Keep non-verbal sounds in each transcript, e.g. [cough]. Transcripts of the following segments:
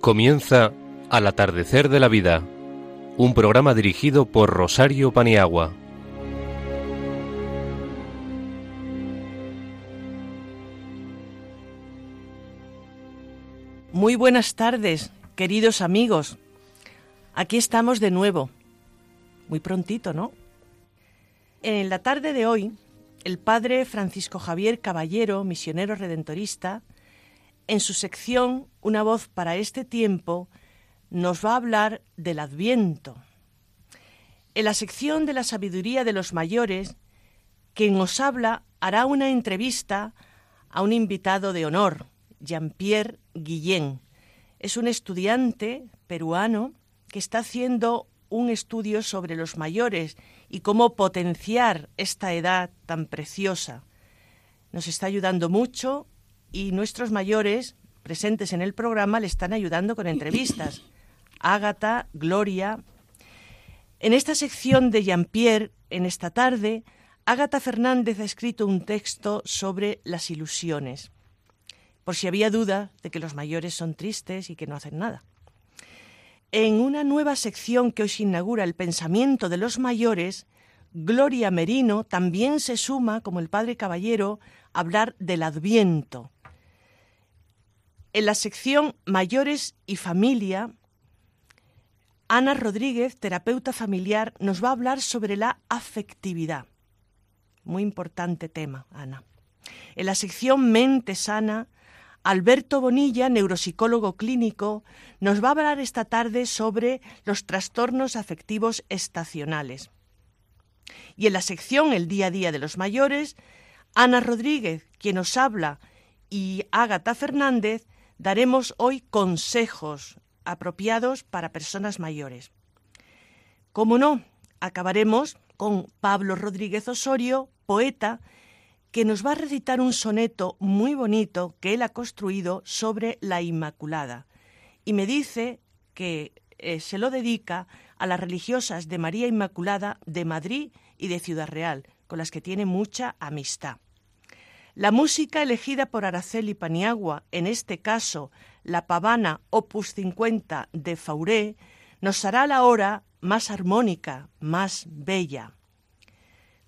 Comienza Al atardecer de la vida, un programa dirigido por Rosario Paniagua. Muy buenas tardes, queridos amigos. Aquí estamos de nuevo. Muy prontito, ¿no? En la tarde de hoy, el padre Francisco Javier Caballero, misionero redentorista, en su sección Una voz para este tiempo, nos va a hablar del Adviento. En la sección de la sabiduría de los mayores, quien nos habla hará una entrevista a un invitado de honor, Jean-Pierre Guillén. Es un estudiante peruano que está haciendo un estudio sobre los mayores y cómo potenciar esta edad tan preciosa. Nos está ayudando mucho y nuestros mayores presentes en el programa le están ayudando con entrevistas. [coughs] Ágata, Gloria. En esta sección de Jean-Pierre, en esta tarde, Ágata Fernández ha escrito un texto sobre las ilusiones, por si había duda de que los mayores son tristes y que no hacen nada. En una nueva sección que hoy se inaugura el pensamiento de los mayores, Gloria Merino también se suma, como el padre Caballero, a hablar del Adviento. En la sección Mayores y Familia, Ana Rodríguez, terapeuta familiar, nos va a hablar sobre la afectividad. Muy importante tema, Ana. En la sección Mente Sana, Alberto Bonilla, neuropsicólogo clínico, nos va a hablar esta tarde sobre los trastornos afectivos estacionales. Y en la sección El día a día de los mayores, Ana Rodríguez, quien nos habla, y Ágata Fernández, daremos hoy consejos apropiados para personas mayores. Como no, acabaremos con Pablo Rodríguez Osorio, poeta, que nos va a recitar un soneto muy bonito que él ha construido sobre la Inmaculada. Y me dice que eh, se lo dedica a las religiosas de María Inmaculada de Madrid y de Ciudad Real, con las que tiene mucha amistad. La música elegida por Araceli Paniagua, en este caso la pavana Opus 50 de Fauré, nos hará la hora más armónica, más bella.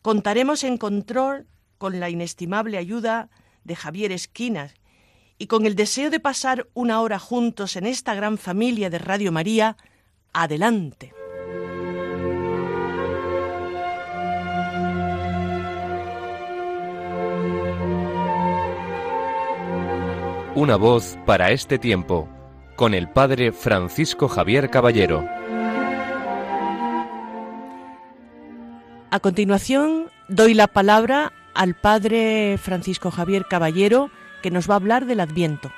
Contaremos en control con la inestimable ayuda de Javier Esquinas y con el deseo de pasar una hora juntos en esta gran familia de Radio María, adelante. Una voz para este tiempo, con el Padre Francisco Javier Caballero. A continuación, doy la palabra al Padre Francisco Javier Caballero, que nos va a hablar del Adviento.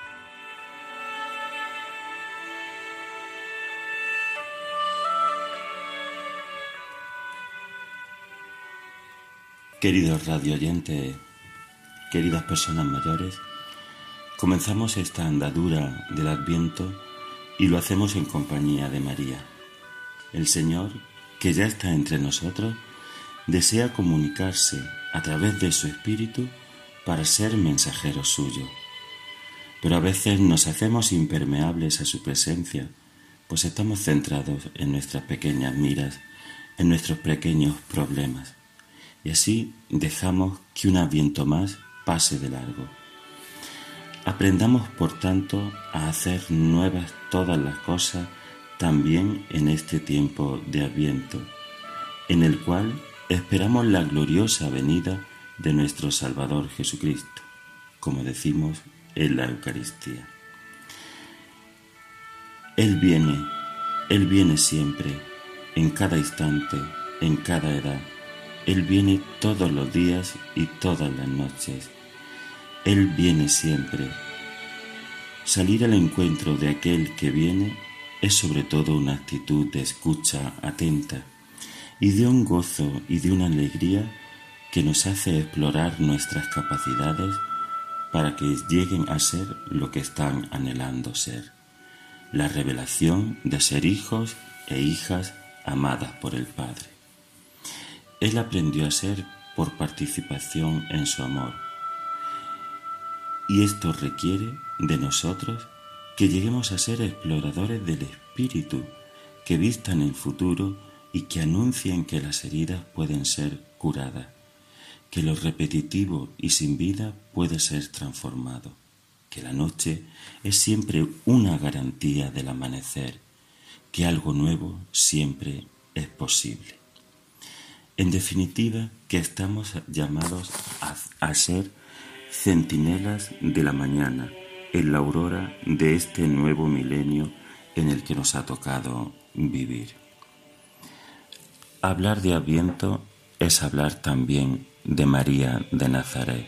Queridos radioyentes, queridas personas mayores, comenzamos esta andadura del Adviento y lo hacemos en compañía de María. El Señor, que ya está entre nosotros, desea comunicarse a través de su espíritu para ser mensajero suyo. Pero a veces nos hacemos impermeables a su presencia, pues estamos centrados en nuestras pequeñas miras, en nuestros pequeños problemas, y así dejamos que un aviento más pase de largo. Aprendamos, por tanto, a hacer nuevas todas las cosas también en este tiempo de Adviento, en el cual esperamos la gloriosa venida de nuestro Salvador Jesucristo, como decimos en la Eucaristía. Él viene, Él viene siempre, en cada instante, en cada edad. Él viene todos los días y todas las noches. Él viene siempre. Salir al encuentro de aquel que viene es sobre todo una actitud de escucha atenta y de un gozo y de una alegría que nos hace explorar nuestras capacidades para que lleguen a ser lo que están anhelando ser, la revelación de ser hijos e hijas amadas por el Padre. Él aprendió a ser por participación en su amor, y esto requiere de nosotros que lleguemos a ser exploradores del espíritu, que vistan el futuro y que anuncien que las heridas pueden ser curadas, que lo repetitivo y sin vida puede ser transformado, que la noche es siempre una garantía del amanecer, que algo nuevo siempre es posible. En definitiva, que estamos llamados a, ser centinelas de la mañana, en la aurora de este nuevo milenio en el que nos ha tocado vivir. Hablar de Adviento es hablar también de María de Nazaret.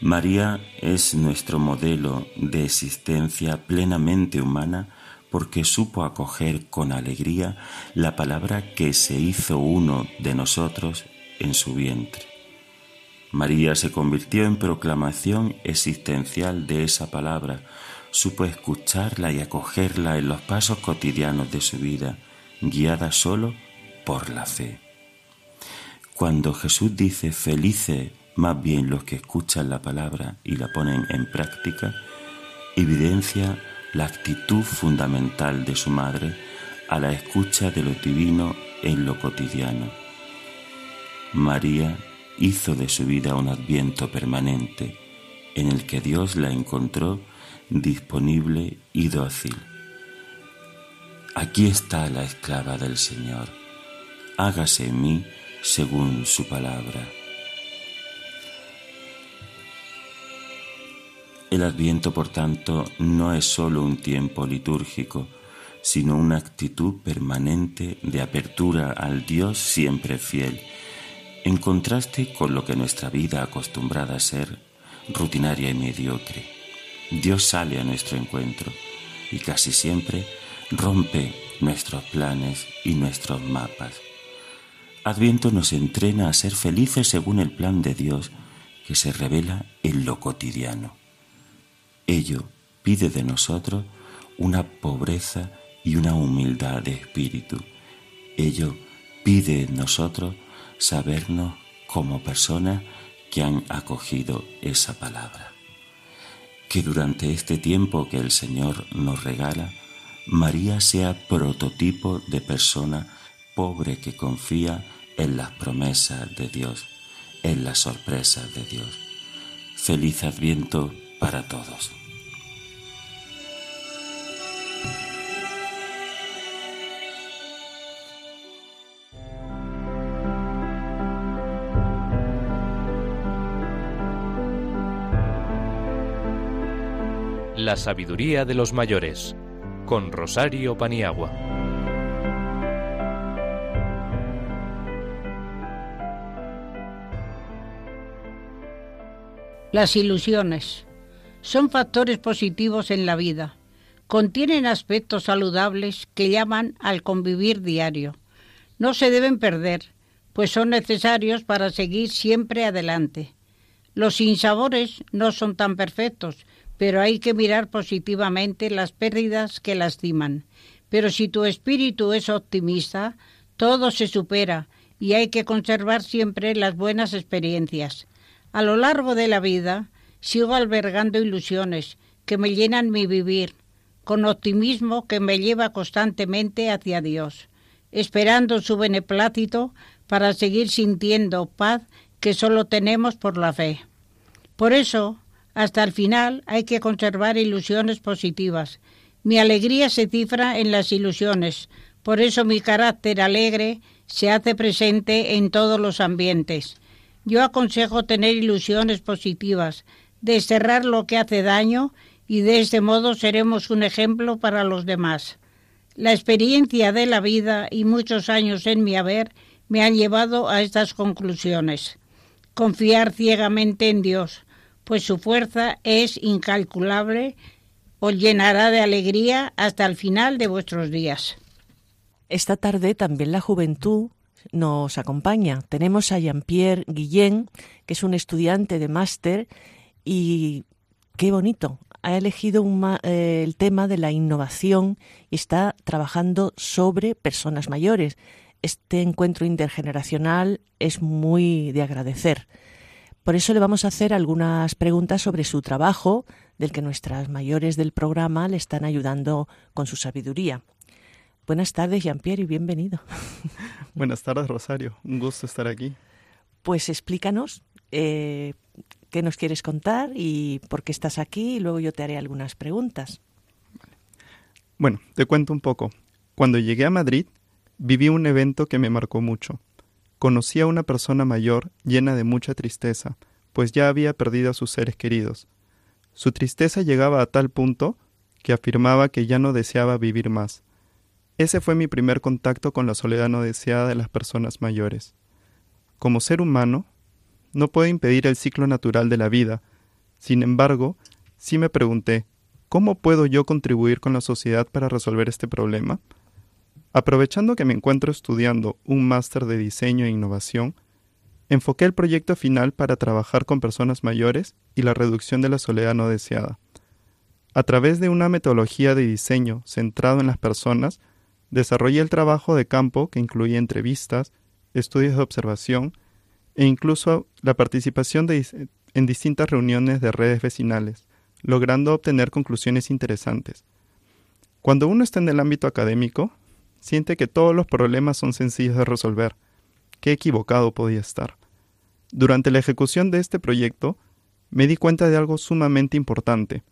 María es nuestro modelo de existencia plenamente humana porque supo acoger con alegría la palabra que se hizo uno de nosotros en su vientre. María se convirtió en proclamación existencial de esa palabra, supo escucharla y acogerla en los pasos cotidianos de su vida, guiada solo por la fe. Cuando Jesús dice felices más bien los que escuchan la palabra y la ponen en práctica, evidencia la actitud fundamental de su madre a la escucha de lo divino en lo cotidiano. María hizo de su vida un adviento permanente en el que Dios la encontró disponible y dócil. Aquí está la esclava del Señor. Hágase en mí según su palabra. El adviento, por tanto, no es sólo un tiempo litúrgico, sino una actitud permanente de apertura al Dios siempre fiel, en contraste con lo que nuestra vida acostumbrada a ser rutinaria y mediocre. Dios sale a nuestro encuentro y casi siempre rompe nuestros planes y nuestros mapas. Adviento nos entrena a ser felices según el plan de Dios que se revela en lo cotidiano. Ello pide de nosotros una pobreza y una humildad de espíritu. Ello pide de nosotros sabernos como personas que han acogido esa palabra. Que durante este tiempo que el Señor nos regala, María sea prototipo de persona pobre que confía en las promesas de Dios, en las sorpresas de Dios. Feliz Adviento para todos. La sabiduría de los mayores con Rosario Paniagua. Las ilusiones son factores positivos en la vida. Contienen aspectos saludables que llaman al convivir diario. No se deben perder, pues son necesarios para seguir siempre adelante. Los sinsabores no son tan perfectos, pero hay que mirar positivamente las pérdidas que lastiman. Pero si tu espíritu es optimista, todo se supera y hay que conservar siempre las buenas experiencias. A lo largo de la vida sigo albergando ilusiones que me llenan mi vivir, con optimismo que me lleva constantemente hacia Dios, esperando su beneplácito para seguir sintiendo paz que solo tenemos por la fe. Por eso, hasta el final hay que conservar ilusiones positivas. Mi alegría se cifra en las ilusiones, por eso mi carácter alegre se hace presente en todos los ambientes. Yo aconsejo tener ilusiones positivas, desterrar lo que hace daño y de este modo seremos un ejemplo para los demás. La experiencia de la vida y muchos años en mi haber me han llevado a estas conclusiones. Confiar ciegamente en Dios, pues su fuerza es incalculable, os llenará de alegría hasta el final de vuestros días. Esta tarde también la juventud nos acompaña. Tenemos a Jean-Pierre Guillén, que es un estudiante de máster y qué bonito. Ha elegido eh, el tema de la innovación y está trabajando sobre personas mayores. Este encuentro intergeneracional es muy de agradecer Por eso le vamos a hacer algunas preguntas sobre su trabajo, del que nuestras mayores del programa le están ayudando con su sabiduría. Buenas tardes, Jean-Pierre, y bienvenido. [laughs] Buenas tardes, Rosario. Un gusto estar aquí. Pues explícanos eh, qué nos quieres contar y por qué estás aquí, y luego yo te haré algunas preguntas. Bueno, te cuento un poco. Cuando llegué a Madrid, viví un evento que me marcó mucho. Conocí a una persona mayor llena de mucha tristeza, pues ya había perdido a sus seres queridos. Su tristeza llegaba a tal punto que afirmaba que ya no deseaba vivir más. Ese fue mi primer contacto con la soledad no deseada de las personas mayores. Como ser humano, no puedo impedir el ciclo natural de la vida. Sin embargo, sí me pregunté, ¿cómo puedo yo contribuir con la sociedad para resolver este problema? Aprovechando que me encuentro estudiando un máster de diseño e innovación, enfoqué el proyecto final para trabajar con personas mayores y la reducción de la soledad no deseada. A través de una metodología de diseño centrado en las personas, desarrollé el trabajo de campo que incluía entrevistas, estudios de observación e incluso la participación en distintas reuniones de redes vecinales, logrando obtener conclusiones interesantes. Cuando uno está en el ámbito académico, siente que todos los problemas son sencillos de resolver. Qué equivocado podía estar. Durante la ejecución de este proyecto, me di cuenta de algo sumamente importante.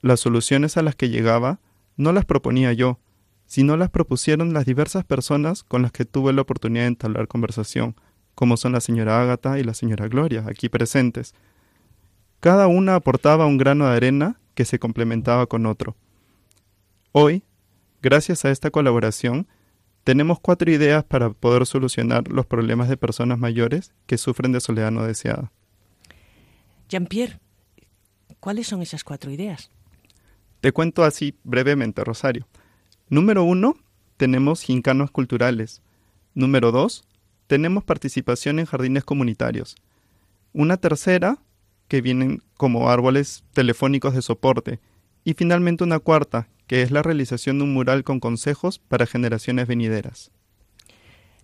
Las soluciones a las que llegaba no las proponía yo, sino las propusieron las diversas personas con las que tuve la oportunidad de entablar conversación, como son la señora Ágata y la señora Gloria, aquí presentes. Cada una aportaba un grano de arena que se complementaba con otro. Hoy, Gracias a esta colaboración, tenemos cuatro ideas para poder solucionar los problemas de personas mayores que sufren de soledad no deseada. Jean-Pierre, ¿cuáles son esas cuatro ideas? Te cuento así brevemente, Rosario. Número uno, tenemos gincanos culturales. Número dos, tenemos participación en jardines comunitarios. Una tercera, que vienen como árboles telefónicos de soporte. Y finalmente una cuarta, que es la realización de un mural con consejos para generaciones venideras.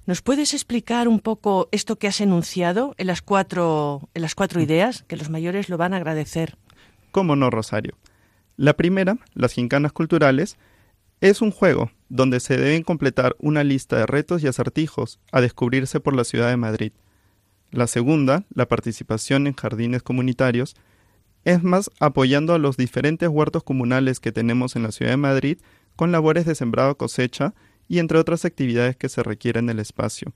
¿Nos puedes explicar un poco esto que has enunciado en las cuatro, en las cuatro ideas? Que los mayores lo van a agradecer. ¿Cómo no, Rosario? La primera, las gincanas culturales, es un juego donde se deben completar una lista de retos y acertijos a descubrirse por la ciudad de Madrid. La segunda, la participación en jardines comunitarios, es más apoyando a los diferentes huertos comunales que tenemos en la ciudad de Madrid con labores de sembrado cosecha y entre otras actividades que se requieren en el espacio.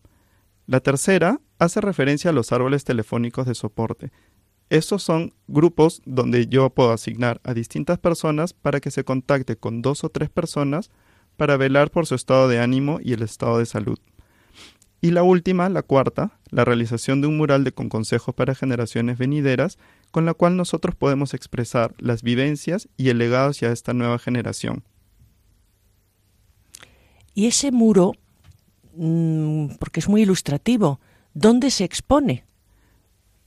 La tercera hace referencia a los árboles telefónicos de soporte. Estos son grupos donde yo puedo asignar a distintas personas para que se contacte con dos o tres personas para velar por su estado de ánimo y el estado de salud. Y la última, la cuarta, la realización de un mural de con consejos para generaciones venideras, con la cual nosotros podemos expresar las vivencias y el legado hacia esta nueva generación. Y ese muro, mm, porque es muy ilustrativo, ¿dónde se expone?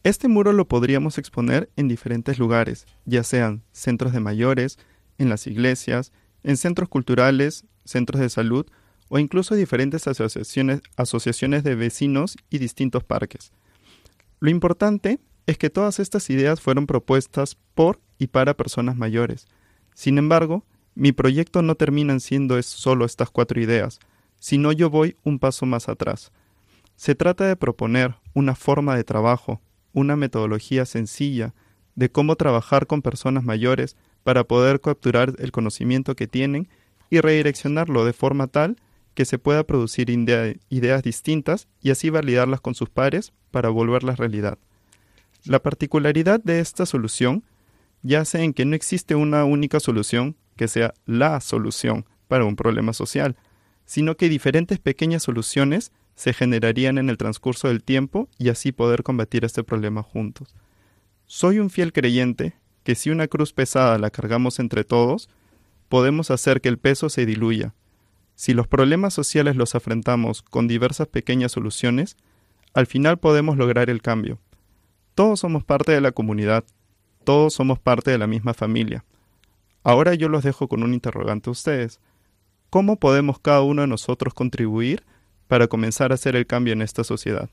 Este muro lo podríamos exponer en diferentes lugares, ya sean centros de mayores, en las iglesias, en centros culturales, centros de salud o incluso diferentes asociaciones, asociaciones de vecinos y distintos parques. Lo importante es que todas estas ideas fueron propuestas por y para personas mayores. Sin embargo, mi proyecto no termina siendo solo estas cuatro ideas, sino yo voy un paso más atrás. Se trata de proponer una forma de trabajo, una metodología sencilla de cómo trabajar con personas mayores para poder capturar el conocimiento que tienen y redireccionarlo de forma tal que se pueda producir ideas distintas y así validarlas con sus pares para volverlas realidad. La particularidad de esta solución yace en que no existe una única solución que sea la solución para un problema social, sino que diferentes pequeñas soluciones se generarían en el transcurso del tiempo y así poder combatir este problema juntos. Soy un fiel creyente que si una cruz pesada la cargamos entre todos, podemos hacer que el peso se diluya, si los problemas sociales los afrontamos con diversas pequeñas soluciones, al final podemos lograr el cambio. Todos somos parte de la comunidad, todos somos parte de la misma familia. Ahora yo los dejo con un interrogante a ustedes. ¿Cómo podemos cada uno de nosotros contribuir para comenzar a hacer el cambio en esta sociedad?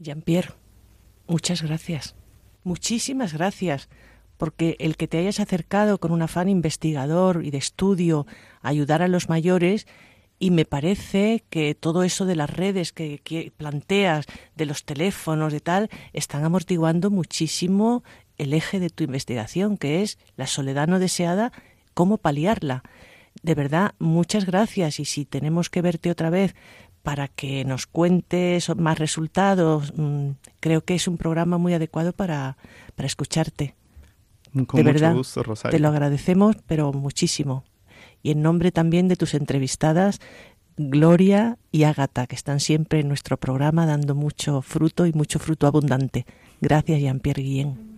Jean-Pierre, muchas gracias. Muchísimas gracias, porque el que te hayas acercado con un afán investigador y de estudio a ayudar a los mayores y me parece que todo eso de las redes que, planteas, de los teléfonos, de tal, están amortiguando muchísimo el eje de tu investigación, que es la soledad no deseada, cómo paliarla. De verdad, muchas gracias y si tenemos que verte otra vez para que nos cuentes más resultados, mm, creo que es un programa muy adecuado para, para escucharte. Con de verdad, gusto, Rosario. Te lo agradecemos, pero muchísimo y en nombre también de tus entrevistadas, Gloria y Ágata, que están siempre en nuestro programa dando mucho fruto y mucho fruto abundante. Gracias, Jean-Pierre Guillén.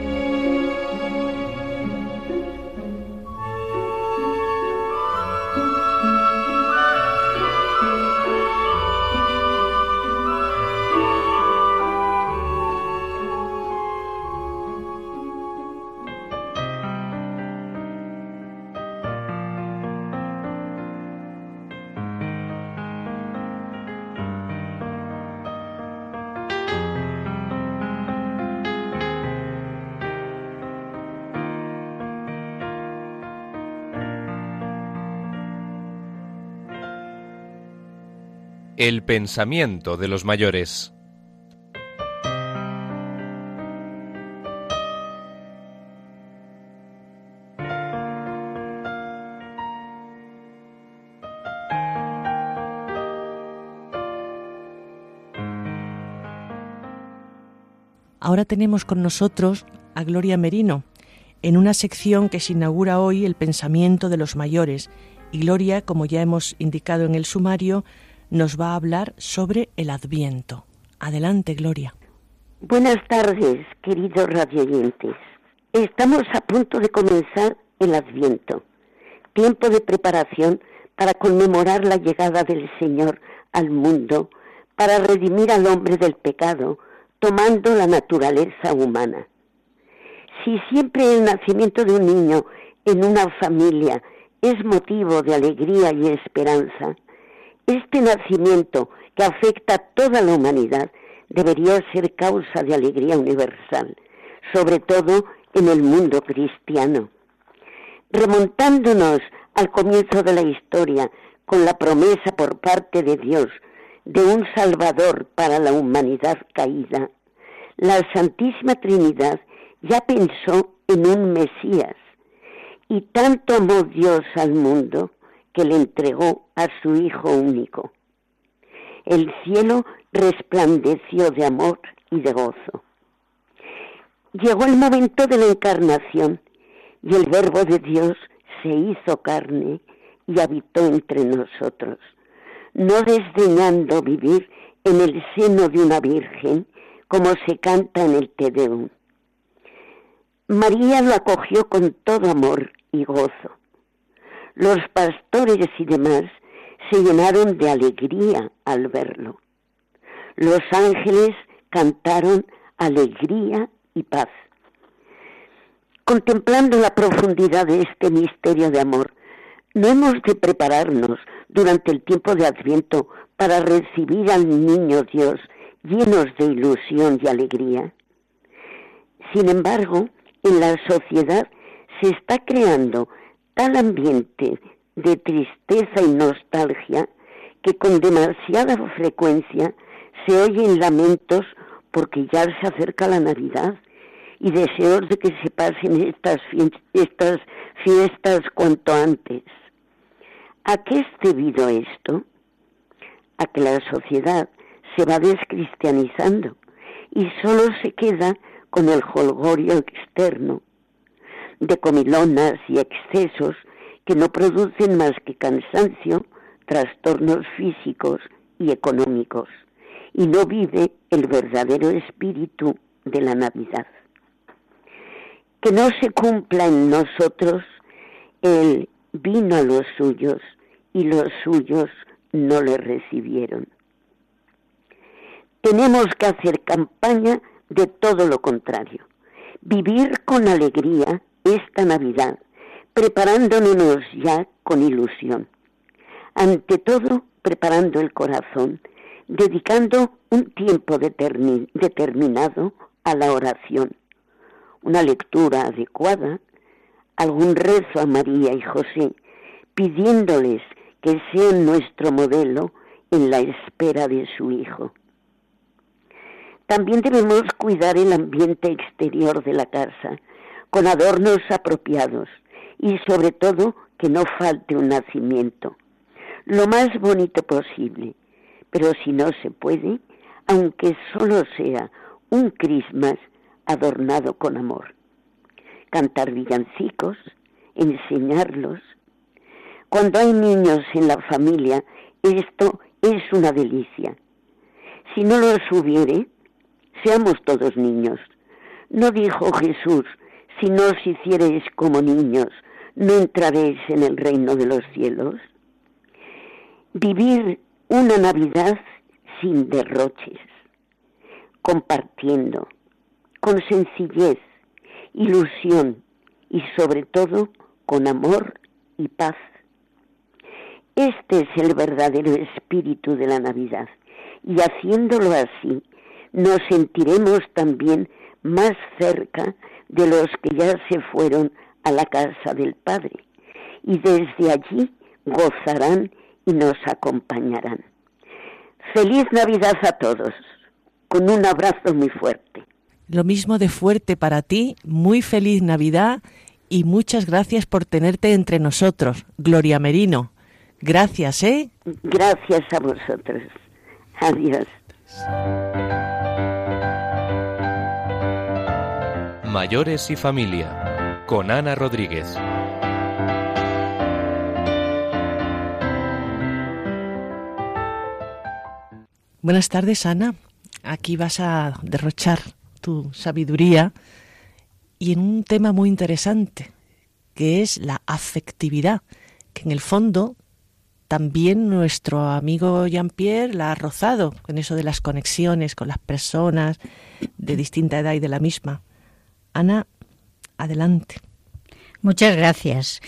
El pensamiento de los mayores. Ahora tenemos con nosotros a Gloria Merino, en una sección que se inaugura hoy el pensamiento de los mayores. Y Gloria, como ya hemos indicado en el sumario, nos va a hablar sobre el Adviento. Adelante, Gloria. Buenas tardes, queridos radioyentes. Estamos a punto de comenzar el Adviento, tiempo de preparación para conmemorar la llegada del Señor al mundo, para redimir al hombre del pecado, tomando la naturaleza humana. Si siempre el nacimiento de un niño en una familia es motivo de alegría y esperanza, este nacimiento que afecta a toda la humanidad debería ser causa de alegría universal, sobre todo en el mundo cristiano. Remontándonos al comienzo de la historia con la promesa por parte de Dios de un Salvador para la humanidad caída, la Santísima Trinidad ya pensó en un Mesías y tanto amó Dios al mundo que le entregó a su Hijo único. El cielo resplandeció de amor y de gozo. Llegó el momento de la encarnación y el Verbo de Dios se hizo carne y habitó entre nosotros, no desdeñando vivir en el seno de una virgen como se canta en el Te Deum. María lo acogió con todo amor y gozo. Los pastores y demás se llenaron de alegría al verlo. Los ángeles cantaron alegría y paz. Contemplando la profundidad de este misterio de amor, no hemos de prepararnos durante el tiempo de Adviento para recibir al niño Dios llenos de ilusión y alegría. Sin embargo, en la sociedad se está creando tal ambiente de tristeza y nostalgia que con demasiada frecuencia se oyen lamentos porque ya se acerca la Navidad y deseos de que se pasen estas, estas fiestas cuanto antes. ¿A qué es debido esto? A que la sociedad se va descristianizando y solo se queda con el holgorio externo de comilonas y excesos que no producen más que cansancio, trastornos físicos y económicos, y no vive el verdadero espíritu de la Navidad. Que no se cumpla en nosotros el vino a los suyos y los suyos no le recibieron. Tenemos que hacer campaña de todo lo contrario, vivir con alegría esta Navidad, preparándonos ya con ilusión. Ante todo, preparando el corazón, dedicando un tiempo determinado a la oración, una lectura adecuada, algún rezo a María y José, pidiéndoles que sean nuestro modelo en la espera de su Hijo. También debemos cuidar el ambiente exterior de la casa, con adornos apropiados y sobre todo que no falte un nacimiento, lo más bonito posible, pero si no se puede, aunque solo sea un Christmas adornado con amor. Cantar villancicos, enseñarlos. Cuando hay niños en la familia, esto es una delicia. Si no los hubiere, seamos todos niños. ¿No dijo Jesús, si no os hiciereis como niños, no entraréis en el reino de los cielos? Vivir una Navidad sin derroches, compartiendo, con sencillez, ilusión y sobre todo con amor y paz. Este es el verdadero espíritu de la Navidad y haciéndolo así nos sentiremos también más cerca de los que ya se fueron a la casa del Padre y desde allí gozarán y nos acompañarán. Feliz Navidad a todos, con un abrazo muy fuerte. Lo mismo de fuerte para ti, muy feliz Navidad y muchas gracias por tenerte entre nosotros, Gloria Merino. Gracias, ¿eh? Gracias a vosotros. Adiós. Mayores y familia, con Ana Rodríguez. Buenas tardes, Ana. Aquí vas a derrochar tu sabiduría y en un tema muy interesante, que es la afectividad, que en el fondo también nuestro amigo Jean-Pierre la ha rozado con eso de las conexiones con las personas de distinta edad y de la misma. Ana, adelante. Muchas gracias.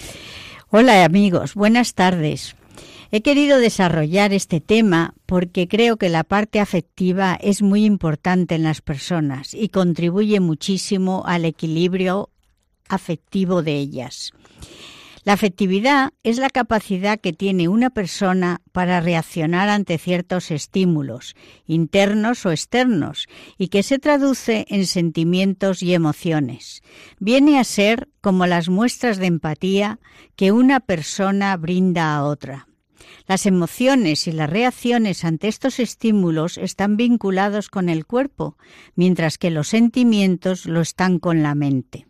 Hola amigos, buenas tardes. He querido desarrollar este tema porque creo que la parte afectiva es muy importante en las personas y contribuye muchísimo al equilibrio afectivo de ellas. La afectividad es la capacidad que tiene una persona para reaccionar ante ciertos estímulos, internos o externos, y que se traduce en sentimientos y emociones. Viene a ser como las muestras de empatía que una persona brinda a otra. Las emociones y las reacciones ante estos estímulos están vinculados con el cuerpo, mientras que los sentimientos lo están con la mente.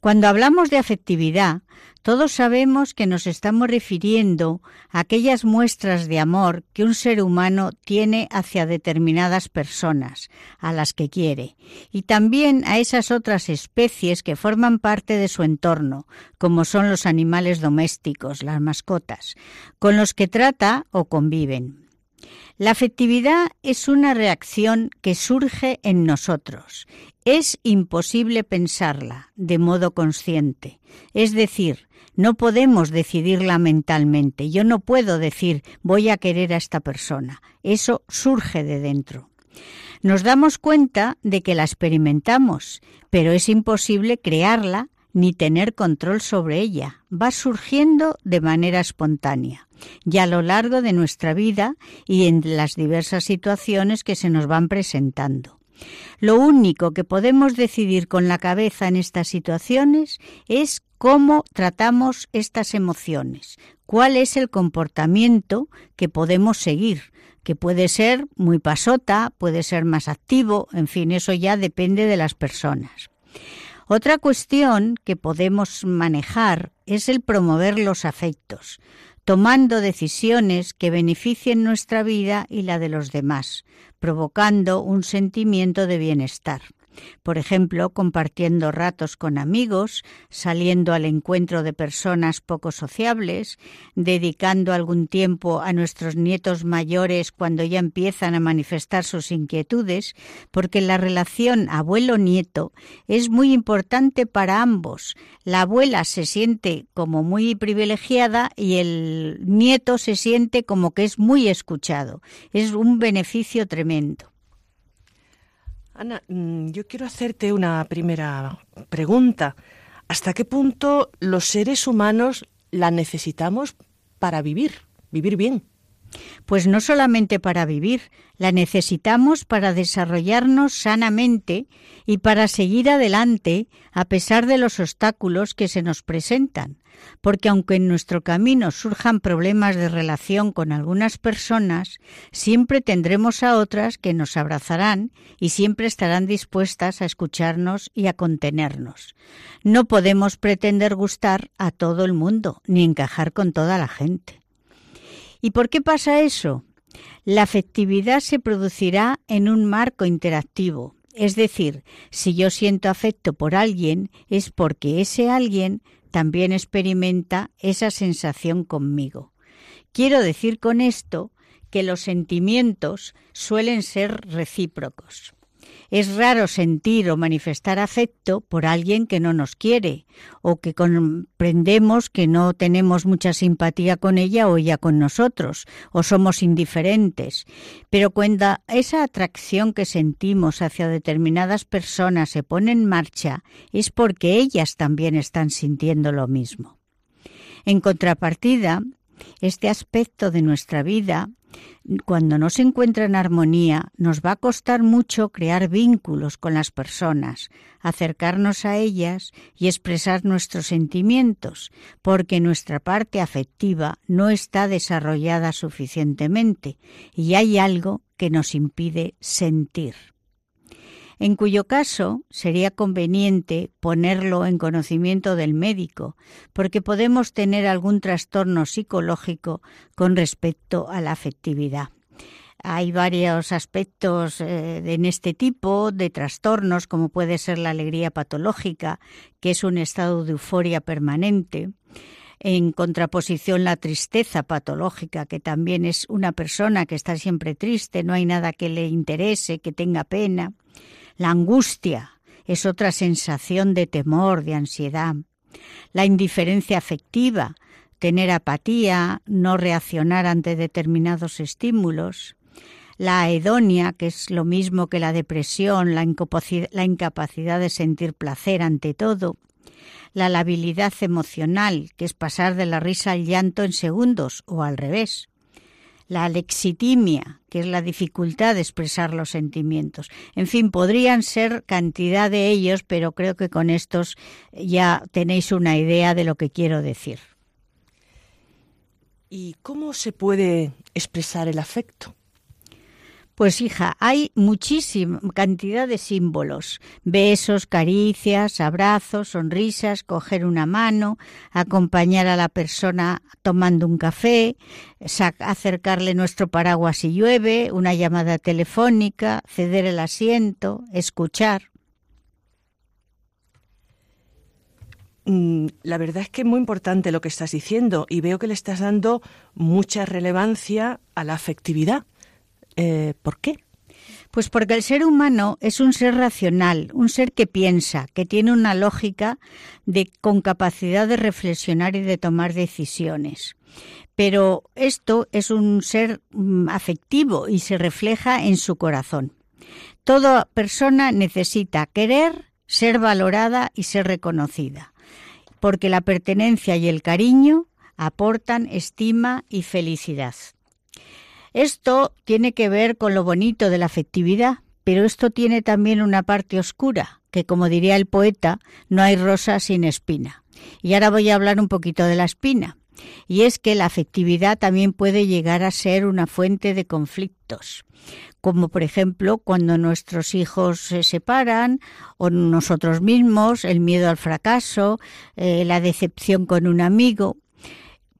Cuando hablamos de afectividad, todos sabemos que nos estamos refiriendo a aquellas muestras de amor que un ser humano tiene hacia determinadas personas, a las que quiere, y también a esas otras especies que forman parte de su entorno, como son los animales domésticos, las mascotas, con los que trata o conviven. La afectividad es una reacción que surge en nosotros. Es imposible pensarla de modo consciente. Es decir, no podemos decidirla mentalmente. Yo no puedo decir voy a querer a esta persona. Eso surge de dentro. Nos damos cuenta de que la experimentamos, pero es imposible crearla ni tener control sobre ella. Va surgiendo de manera espontánea y a lo largo de nuestra vida y en las diversas situaciones que se nos van presentando. Lo único que podemos decidir con la cabeza en estas situaciones es cómo tratamos estas emociones, cuál es el comportamiento que podemos seguir, que puede ser muy pasota, puede ser más activo, en fin, eso ya depende de las personas. Otra cuestión que podemos manejar es el promover los afectos, tomando decisiones que beneficien nuestra vida y la de los demás, provocando un sentimiento de bienestar por ejemplo, compartiendo ratos con amigos, saliendo al encuentro de personas poco sociables, dedicando algún tiempo a nuestros nietos mayores cuando ya empiezan a manifestar sus inquietudes, porque la relación abuelo-nieto es muy importante para ambos. La abuela se siente como muy privilegiada y el nieto se siente como que es muy escuchado. Es un beneficio tremendo. Ana, mm, yo quiero hacerte una primera pregunta. ¿Hasta qué punto los seres humanos la necesitamos para vivir, vivir bien? Pues no solamente para vivir, la necesitamos para desarrollarnos sanamente y para seguir adelante a pesar de los obstáculos que se nos presentan porque aunque en nuestro camino surjan problemas de relación con algunas personas, siempre tendremos a otras que nos abrazarán y siempre estarán dispuestas a escucharnos y a contenernos. No podemos pretender gustar a todo el mundo, ni encajar con toda la gente. ¿Y por qué pasa eso? La afectividad se producirá en un marco interactivo, es decir, si yo siento afecto por alguien es porque ese alguien también experimenta esa sensación conmigo. Quiero decir con esto que los sentimientos suelen ser recíprocos. Es raro sentir o manifestar afecto por alguien que no nos quiere o que comprendemos que no tenemos mucha simpatía con ella o ella con nosotros o somos indiferentes. Pero cuando esa atracción que sentimos hacia determinadas personas se pone en marcha es porque ellas también están sintiendo lo mismo. En contrapartida, este aspecto de nuestra vida cuando no se encuentra en armonía, nos va a costar mucho crear vínculos con las personas, acercarnos a ellas y expresar nuestros sentimientos, porque nuestra parte afectiva no está desarrollada suficientemente y hay algo que nos impide sentir en cuyo caso sería conveniente ponerlo en conocimiento del médico, porque podemos tener algún trastorno psicológico con respecto a la afectividad. Hay varios aspectos eh, en este tipo de trastornos, como puede ser la alegría patológica, que es un estado de euforia permanente, en contraposición la tristeza patológica, que también es una persona que está siempre triste, no hay nada que le interese, que tenga pena. La angustia es otra sensación de temor, de ansiedad. La indiferencia afectiva, tener apatía, no reaccionar ante determinados estímulos. La hedonia, que es lo mismo que la depresión, la incapacidad de sentir placer ante todo. La labilidad emocional, que es pasar de la risa al llanto en segundos o al revés la alexitimia, que es la dificultad de expresar los sentimientos. En fin, podrían ser cantidad de ellos, pero creo que con estos ya tenéis una idea de lo que quiero decir. ¿Y cómo se puede expresar el afecto? Pues hija, hay muchísima cantidad de símbolos. Besos, caricias, abrazos, sonrisas, coger una mano, acompañar a la persona tomando un café, acercarle nuestro paraguas si llueve, una llamada telefónica, ceder el asiento, escuchar. Mm, la verdad es que es muy importante lo que estás diciendo y veo que le estás dando mucha relevancia a la afectividad. Eh, ¿Por qué? Pues porque el ser humano es un ser racional, un ser que piensa, que tiene una lógica con capacidad de reflexionar y de tomar decisiones. Pero esto es un ser mm, afectivo y se refleja en su corazón. Toda persona necesita querer, ser valorada y ser reconocida, porque la pertenencia y el cariño aportan estima y felicidad. Esto tiene que ver con lo bonito de la afectividad, pero esto tiene también una parte oscura, que como diría el poeta, no hay rosa sin espina. Y ahora voy a hablar un poquito de la espina. Y es que la afectividad también puede llegar a ser una fuente de conflictos, como por ejemplo cuando nuestros hijos se separan o nosotros mismos, el miedo al fracaso, eh, la decepción con un amigo.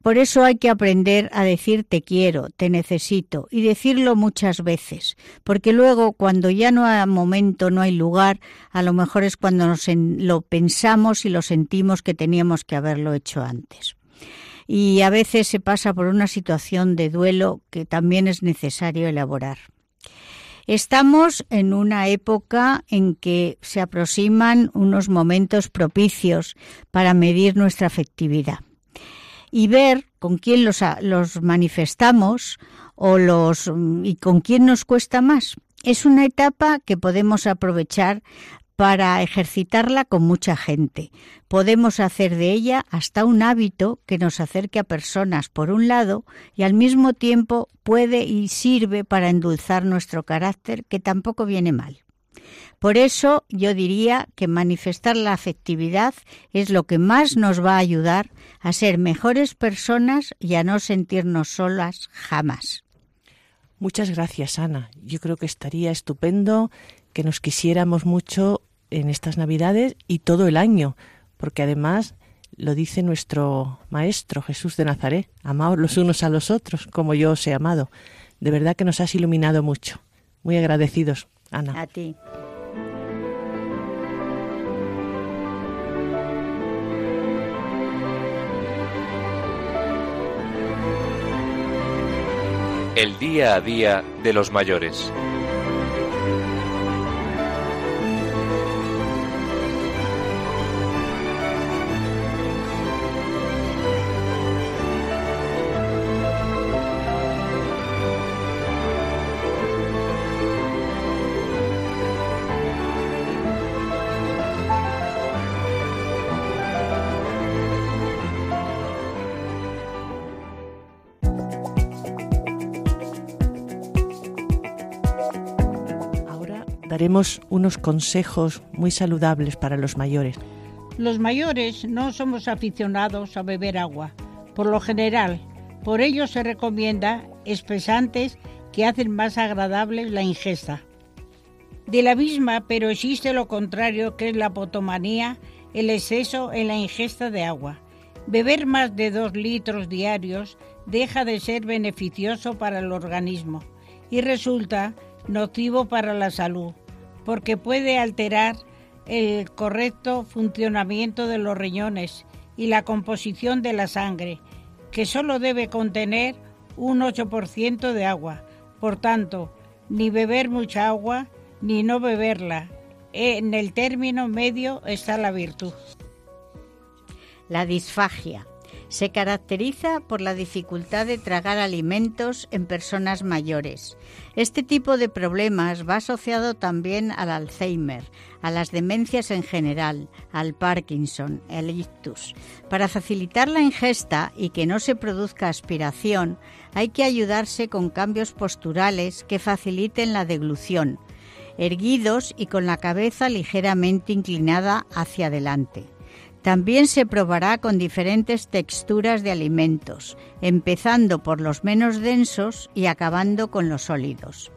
Por eso hay que aprender a decir te quiero, te necesito y decirlo muchas veces, porque luego cuando ya no hay momento, no hay lugar, a lo mejor es cuando nos lo pensamos y lo sentimos que teníamos que haberlo hecho antes. Y a veces se pasa por una situación de duelo que también es necesario elaborar. Estamos en una época en que se aproximan unos momentos propicios para medir nuestra afectividad y ver con quién los, los manifestamos o los y con quién nos cuesta más. Es una etapa que podemos aprovechar para ejercitarla con mucha gente. Podemos hacer de ella hasta un hábito que nos acerque a personas por un lado y al mismo tiempo puede y sirve para endulzar nuestro carácter que tampoco viene mal. Por eso yo diría que manifestar la afectividad es lo que más nos va a ayudar a ser mejores personas y a no sentirnos solas jamás. Muchas gracias, Ana. Yo creo que estaría estupendo que nos quisiéramos mucho en estas Navidades y todo el año, porque además lo dice nuestro Maestro Jesús de Nazaret, amaos los unos a los otros como yo os he amado. De verdad que nos has iluminado mucho. Muy agradecidos, Ana. A ti. El día a día de los mayores. Daremos unos consejos muy saludables para los mayores. Los mayores no somos aficionados a beber agua, por lo general. Por ello se recomienda espesantes que hacen más agradable la ingesta. De la misma, pero existe lo contrario, que es la potomanía, el exceso en la ingesta de agua. Beber más de dos litros diarios deja de ser beneficioso para el organismo y resulta nocivo para la salud, porque puede alterar el correcto funcionamiento de los riñones y la composición de la sangre, que solo debe contener un 8% de agua. Por tanto, ni beber mucha agua ni no beberla. En el término medio está la virtud. La disfagia se caracteriza por la dificultad de tragar alimentos en personas mayores. Este tipo de problemas va asociado también al Alzheimer, a las demencias en general, al Parkinson, el ictus. Para facilitar la ingesta y que no se produzca aspiración, hay que ayudarse con cambios posturales que faciliten la deglución, erguidos y con la cabeza ligeramente inclinada hacia adelante. También se probará con diferentes texturas de alimentos, empezando por los menos densos y acabando con los sólidos.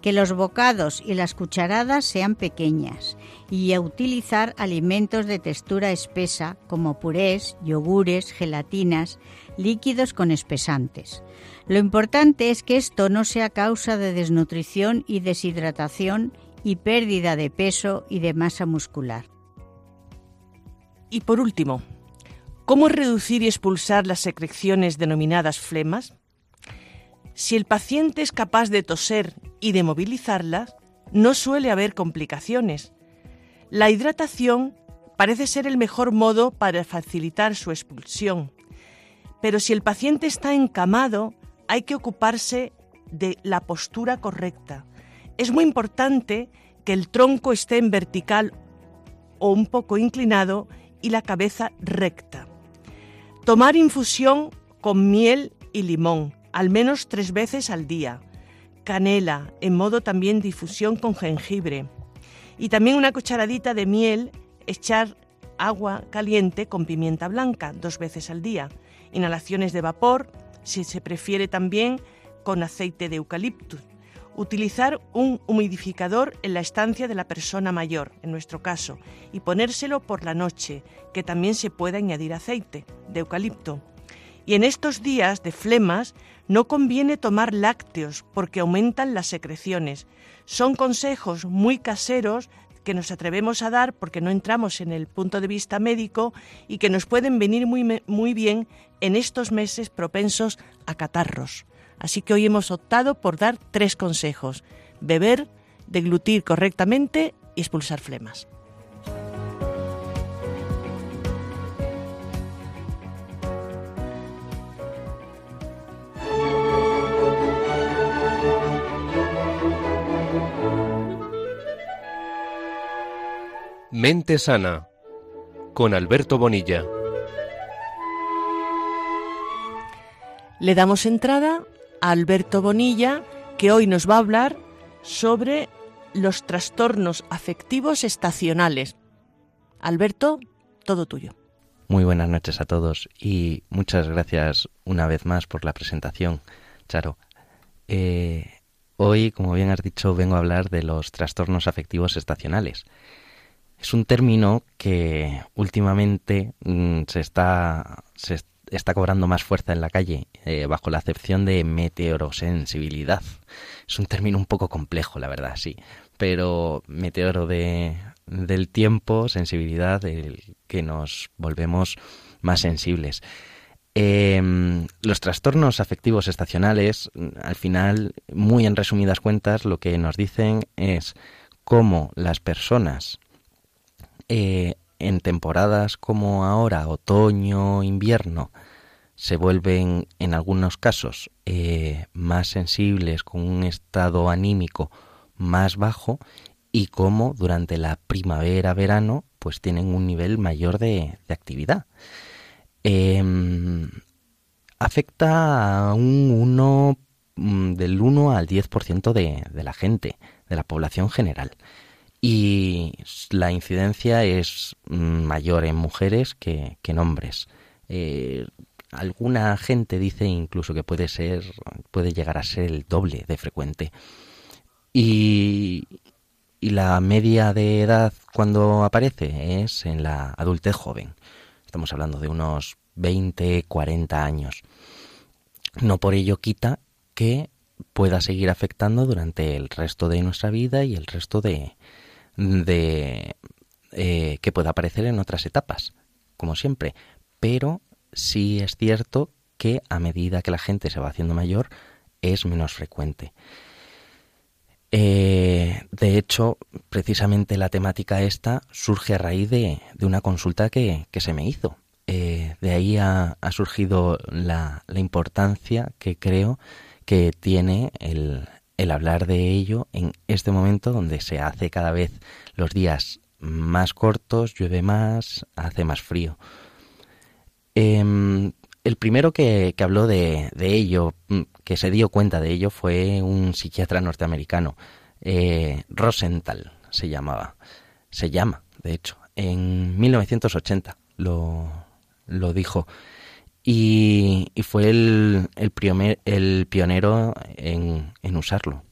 que los bocados y las cucharadas sean pequeñas y a utilizar alimentos de textura espesa como purés, yogures, gelatinas, líquidos con espesantes. Lo importante es que esto no sea causa de desnutrición y deshidratación y pérdida de peso y de masa muscular. Y por último, ¿cómo reducir y expulsar las secreciones denominadas flemas? Si el paciente es capaz de toser y de movilizarlas, no suele haber complicaciones. La hidratación parece ser el mejor modo para facilitar su expulsión. Pero si el paciente está encamado, hay que ocuparse de la postura correcta. Es muy importante que el tronco esté en vertical o un poco inclinado y la cabeza recta. Tomar infusión con miel y limón, al menos tres veces al día. Canela, en modo también difusión con jengibre. Y también una cucharadita de miel, echar agua caliente con pimienta blanca dos veces al día. Inhalaciones de vapor, si se prefiere también con aceite de eucaliptus. Utilizar un humidificador en la estancia de la persona mayor, en nuestro caso, y ponérselo por la noche, que también se puede añadir aceite de eucalipto. Y en estos días de flemas no conviene tomar lácteos porque aumentan las secreciones. Son consejos muy caseros que nos atrevemos a dar porque no entramos en el punto de vista médico y que nos pueden venir muy, muy bien en estos meses propensos a catarros. Así que hoy hemos optado por dar tres consejos. Beber, deglutir correctamente y expulsar flemas. Mente Sana con Alberto Bonilla. Le damos entrada Alberto Bonilla, que hoy nos va a hablar sobre los trastornos afectivos estacionales. Alberto, todo tuyo. Muy buenas noches a todos y muchas gracias una vez más por la presentación, Charo. Eh, hoy, como bien has dicho, vengo a hablar de los trastornos afectivos estacionales. Es un término que últimamente mm, se, está, se está cobrando más fuerza en la calle eh, bajo la acepción de meteorosensibilidad. Es un término un poco complejo, la verdad, sí. Pero meteoro de, del tiempo, sensibilidad, el que nos volvemos más sensibles. Em, los trastornos afectivos estacionales, al final, muy en resumidas cuentas, lo que nos dicen es cómo las personas eh, en temporadas como ahora, otoño, invierno, se vuelven en algunos casos eh, más sensibles, con un estado anímico más bajo y como durante la primavera, verano, pues tienen un nivel mayor de, actividad. Em, afecta a un 1, mm, del 1 al 10% de, de la gente, de la población general y la incidencia es mayor en mujeres que, en hombres. Eh, alguna gente dice incluso que puede ser, puede llegar a ser el doble de frecuente. Y, y la media de edad cuando aparece es en la adultez joven. Estamos hablando de unos 20, 40 años. No por ello quita que pueda seguir afectando durante el resto de nuestra vida y el resto de, de eh, que pueda aparecer en otras etapas, como siempre. Pero sí es cierto que a medida que la gente se va haciendo mayor es menos frecuente. Eh, de hecho, precisamente la temática esta surge a raíz de, una consulta que, se me hizo. Eh, de ahí ha, surgido la, la, importancia que creo que tiene el, el hablar de ello en este momento donde se hace cada vez los días más cortos, llueve más, hace más frío. Em, el primero que, habló de, ello, mm, que se dio cuenta de ello, fue un psiquiatra norteamericano, eh, Rosenthal se llamaba, se llama, de hecho, en 1980 lo, lo dijo y, fue el, el, pionero en, en, usarlo.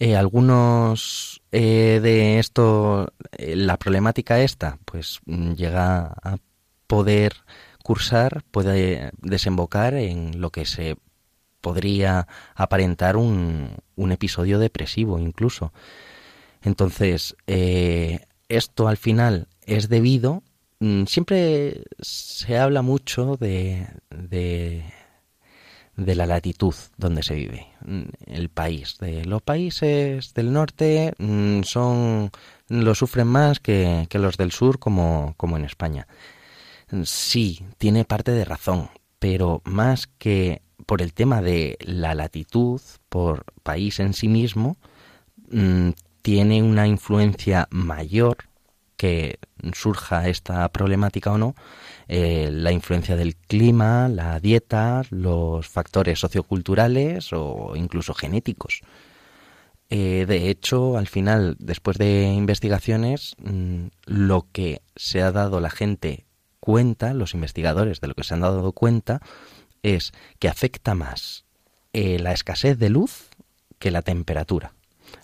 Eh, algunos eh, de esto, eh, la problemática esta, pues mm, llega a poder cursar, puede desembocar en lo que se podría aparentar un, un episodio depresivo incluso. Entonces, esto al final es debido, mm, siempre se habla mucho de, de la latitud donde se vive, mm, el país. De los países del norte mm, son lo sufren más que, los del sur como, como en España. Sí, tiene parte de razón, pero más que por el tema de la latitud, por país en sí mismo, mm, tiene una influencia mayor que surja esta problemática o no, eh, la influencia del clima, la dieta, los factores socioculturales o incluso genéticos. Eh, de hecho, al final, después de investigaciones, mm, lo que se ha dado la gente cuenta, los investigadores de lo que se han dado cuenta, es que afecta más eh, la escasez de luz que la temperatura.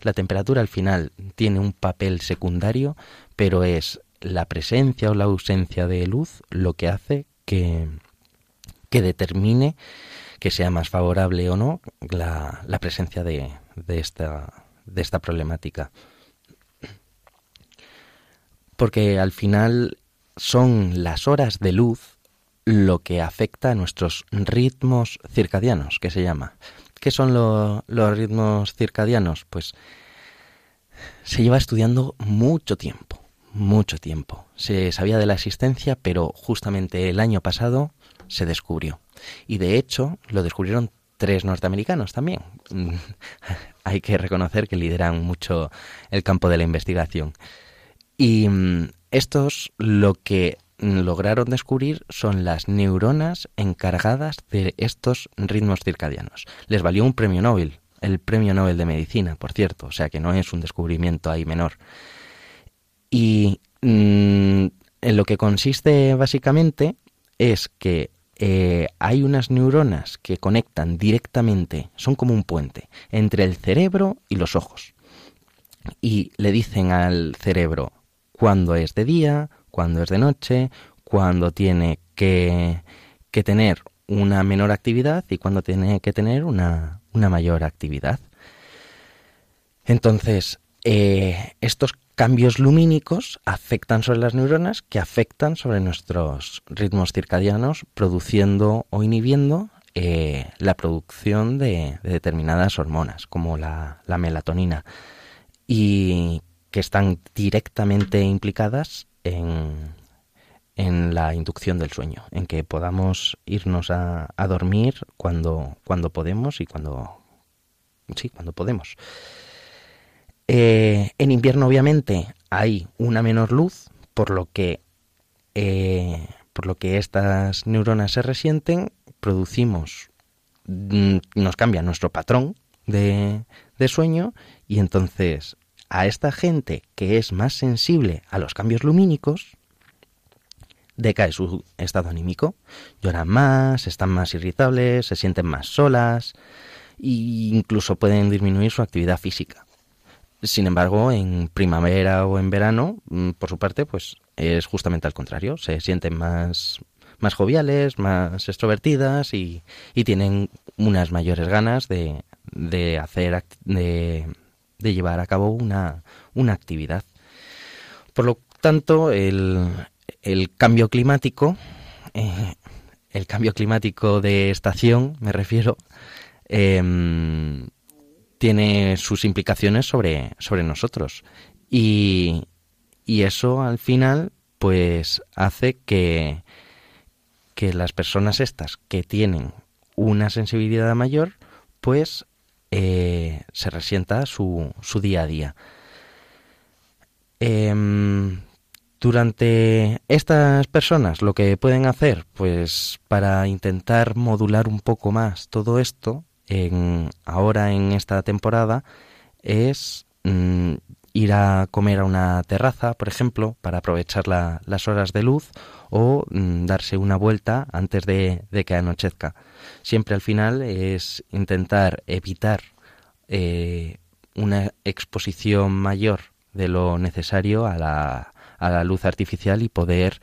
La temperatura al final tiene un papel secundario, pero es la presencia o la ausencia de luz lo que hace que, que determine que sea más favorable o no la, la presencia de, de, esta, de esta problemática. Porque al final son las horas de luz lo que afecta a nuestros ritmos circadianos, que se llama. ¿Qué son los ritmos circadianos? Pues se lleva estudiando mucho tiempo mucho tiempo. Se sabía de la existencia, pero justamente el año pasado se descubrió. Y de hecho lo descubrieron tres norteamericanos también. [laughs] Hay que reconocer que lideran mucho el campo de la investigación. Y mm, estos lo que lograron descubrir son las neuronas encargadas de estos ritmos circadianos. Les valió un premio Nobel, el premio Nobel de Medicina, por cierto, o sea que no es un descubrimiento ahí menor. Y mm, en lo que consiste básicamente es que eh, hay unas neuronas que conectan directamente, son como un puente, entre el cerebro y los ojos. Y le dicen al cerebro cuándo es de día, cuándo es de noche, cuándo tiene que, que tener una menor actividad y cuándo tiene que tener una, una mayor actividad. Entonces, eh, estos cambios lumínicos afectan sobre las neuronas que afectan sobre nuestros ritmos circadianos, produciendo o inhibiendo eh, la producción de, determinadas hormonas, como la, melatonina, y que están directamente implicadas en, en la inducción del sueño, en que podamos irnos a, dormir cuando, cuando podemos y cuando sí, cuando podemos. Eh, en invierno, obviamente, hay una menor luz, por lo que, eh, por lo que estas neuronas se resienten, producimos, mm, nos cambia nuestro patrón de, de sueño y entonces a esta gente que es más sensible a los cambios lumínicos, decae su estado anímico, lloran más, están más irritables, se sienten más solas e incluso pueden disminuir su actividad física. Sin embargo, en primavera o en verano, mm, por su parte, pues es justamente al contrario. Se sienten más, más joviales, más extrovertidas y, tienen unas mayores ganas de, de hacer, de, de, llevar a cabo una, una actividad. Por lo tanto, el, el cambio climático, eh, el cambio climático de estación, me refiero, eh, tiene sus implicaciones sobre, sobre nosotros. Y, y eso al final, pues hace que, que las personas estas que tienen una sensibilidad mayor, pues eh, se resienta su, su día a día. Em, durante estas personas lo que pueden hacer, pues para intentar modular un poco más todo esto, en, ahora en esta temporada es mm, ir a comer a una terraza, por ejemplo, para aprovechar las horas de luz o mm, darse una vuelta antes de, que anochezca. Siempre al final es intentar evitar eh, una exposición mayor de lo necesario a la, a la luz artificial y poder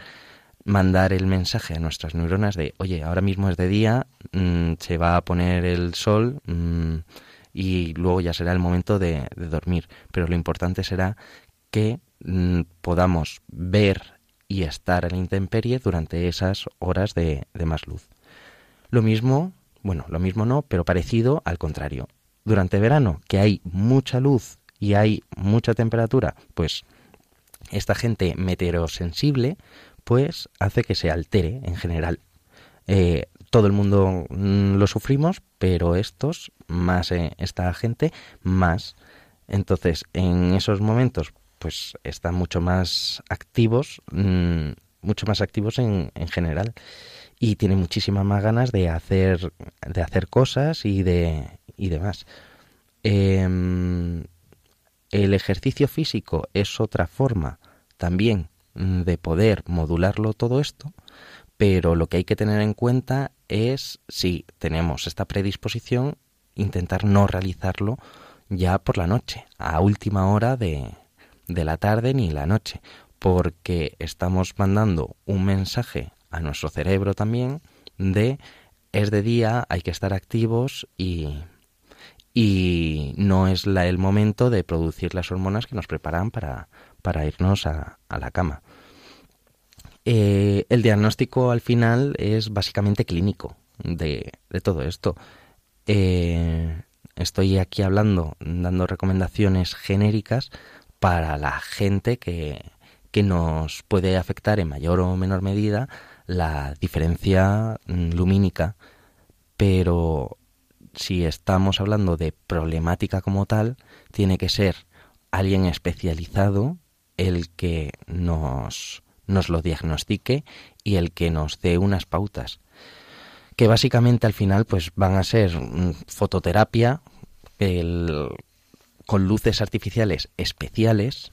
mandar el mensaje a nuestras neuronas de, oye, ahora mismo es de día, mm, se va a poner el sol mm, y luego ya será el momento de, dormir. Pero lo importante será que mm, podamos ver y estar en la intemperie durante esas horas de, más luz. Lo mismo, bueno, lo mismo no, pero parecido al contrario. Durante verano, que hay mucha luz y hay mucha temperatura, pues esta gente meteorosensible pues hace que se altere en general. Eh, todo el mundo mm, lo sufrimos, pero estos, más eh, esta gente, más. Entonces, en esos momentos, pues están mucho más activos, mm, mucho más activos en, en, general. Y tienen muchísimas más ganas de hacer, de hacer cosas y de y demás. Em, el ejercicio físico es otra forma también Mm, de poder modularlo todo esto, pero lo que hay que tener en cuenta es si tenemos esta predisposición, intentar no realizarlo ya por la noche, a última hora de, de la tarde ni la noche, porque estamos mandando un mensaje a nuestro cerebro también de es de día, hay que estar activos y, y no es la, el momento de producir las hormonas que nos preparan para, para irnos a, a la cama. Eh, el diagnóstico al final es básicamente clínico de, todo esto. Eh, estoy aquí hablando, dando recomendaciones genéricas para la gente que, que nos puede afectar en mayor o menor medida la diferencia mm, lumínica, pero si estamos hablando de problemática como tal, tiene que ser alguien especializado el que nos nos lo diagnostique y el que nos dé unas pautas que básicamente al final pues van a ser mm, fototerapia con luces artificiales especiales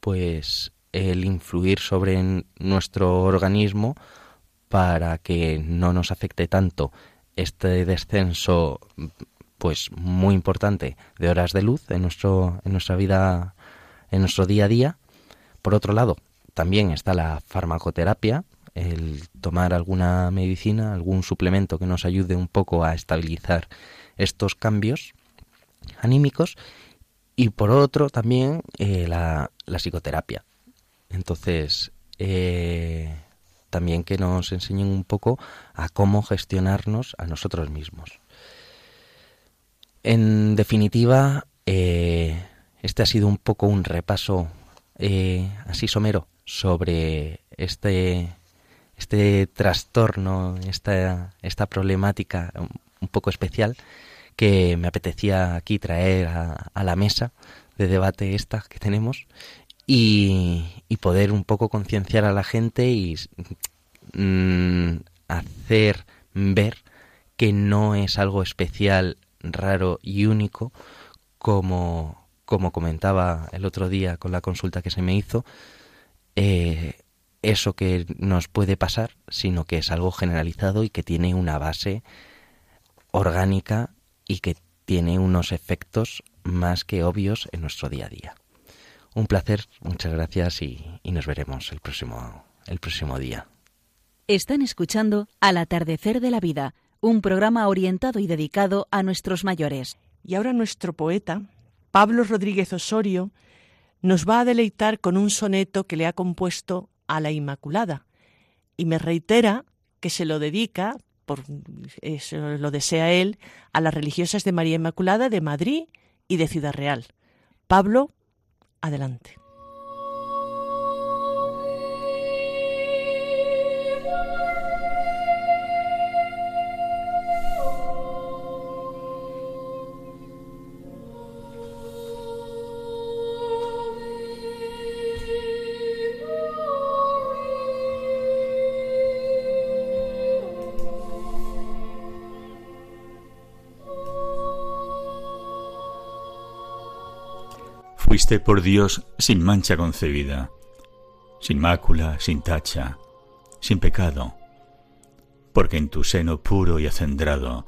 pues el influir sobre nuestro organismo para que no nos afecte tanto este descenso pues muy importante de horas de luz en nuestro en nuestra vida en nuestro día a día. Por otro lado también está la farmacoterapia, el tomar alguna medicina, algún suplemento que nos ayude un poco a estabilizar estos cambios anímicos y por otro también eh, la, psicoterapia. Entonces, eh, también que nos enseñen un poco a cómo gestionarnos a nosotros mismos. En definitiva, eh, este ha sido un poco un repaso así somero sobre este, este trastorno, esta, esta problemática un poco especial que me apetecía aquí traer a, la mesa de debate esta que tenemos y, poder un poco concienciar a la gente y mm, hacer ver que no es algo especial, raro y único como, como comentaba el otro día con la consulta que se me hizo, eh, eso que nos puede pasar, sino que es algo generalizado y que tiene una base orgánica y que tiene unos efectos más que obvios en nuestro día a día. Un placer, muchas gracias y, y nos veremos el próximo, el próximo día. Están escuchando Al atardecer de la vida, un programa orientado y dedicado a nuestros mayores. Y ahora nuestro poeta, Pablo Rodríguez Osorio, nos va a deleitar con un soneto que le ha compuesto a la Inmaculada y me reitera que se lo dedica, por eso lo desea él, a las religiosas de María Inmaculada de Madrid y de Ciudad Real. Pablo, adelante. Fuiste por Dios sin mancha concebida, sin mácula, sin tacha, sin pecado, porque en tu seno puro y acendrado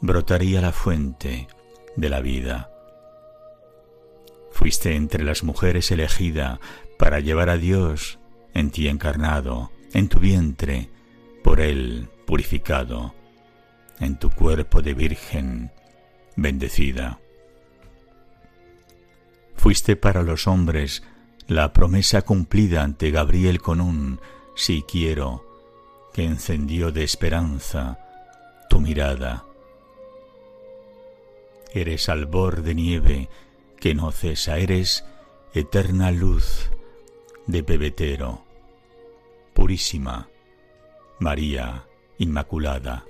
brotaría la fuente de la vida. Fuiste entre las mujeres elegida para llevar a Dios en ti encarnado, en tu vientre, por él purificado, en tu cuerpo de virgen bendecida. Fuiste para los hombres la promesa cumplida ante Gabriel con un si quiero, que encendió de esperanza tu mirada. Eres albor de nieve que no cesa, eres eterna luz de pebetero, purísima, María Inmaculada.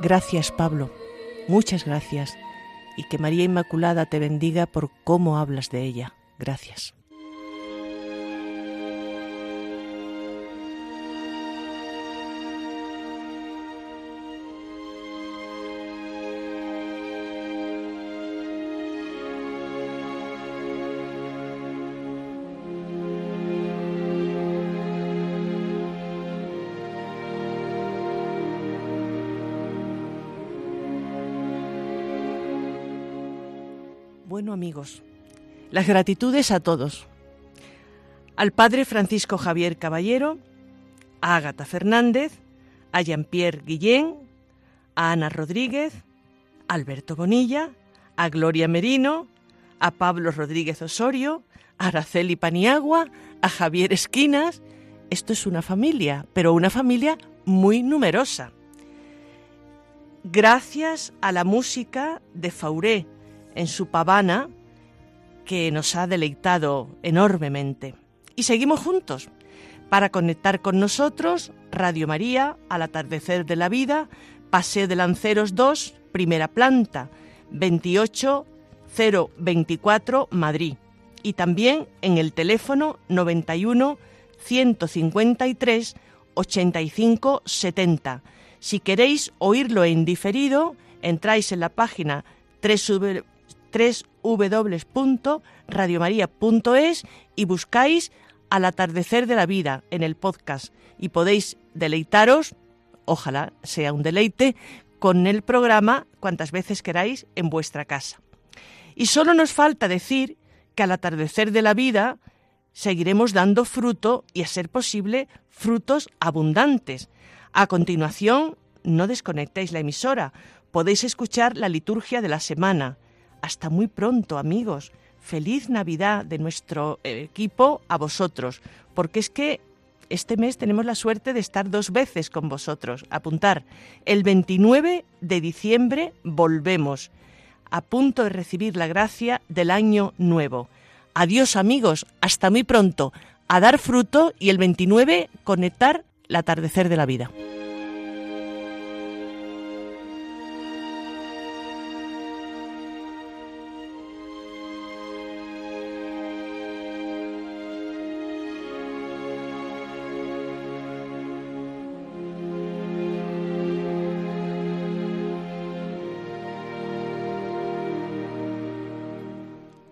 Gracias, Pablo. Muchas gracias. Y que María Inmaculada te bendiga por cómo hablas de ella. Gracias. Amigos, las gratitudes a todos. Al padre Francisco Javier Caballero, a Ágata Fernández, a Jean-Pierre Guillén, a Ana Rodríguez, a Alberto Bonilla, a Gloria Merino, a Pablo Rodríguez Osorio, a Araceli Paniagua, a Javier Esquinas. Esto es una familia, pero una familia muy numerosa. Gracias a la música de Fauré, en su pavana que nos ha deleitado enormemente. Y seguimos juntos para conectar con nosotros Radio María al atardecer de la vida, Paseo de Lanceros 2, primera planta, 28024 Madrid. Y también en el teléfono 91 153 85 70. Si oírlo en diferido, entráis en la página www.radiomaria.es y buscáis al atardecer de la vida en el podcast y podéis deleitaros, ojalá sea un deleite, con el programa cuantas veces queráis en vuestra casa. Y solo nos falta decir que al atardecer de la vida seguiremos dando fruto y, a ser posible, frutos abundantes. A continuación, no desconectéis la emisora, podéis escuchar la liturgia de la semana, hasta muy pronto, amigos. Feliz Navidad de nuestro equipo a vosotros, porque es que este mes tenemos la suerte de estar dos veces con vosotros. Apuntar, el 29 de diciembre volvemos, a punto de recibir la gracia del año nuevo. Adiós amigos, hasta muy pronto, a dar fruto y el 29 conectar el atardecer de la vida.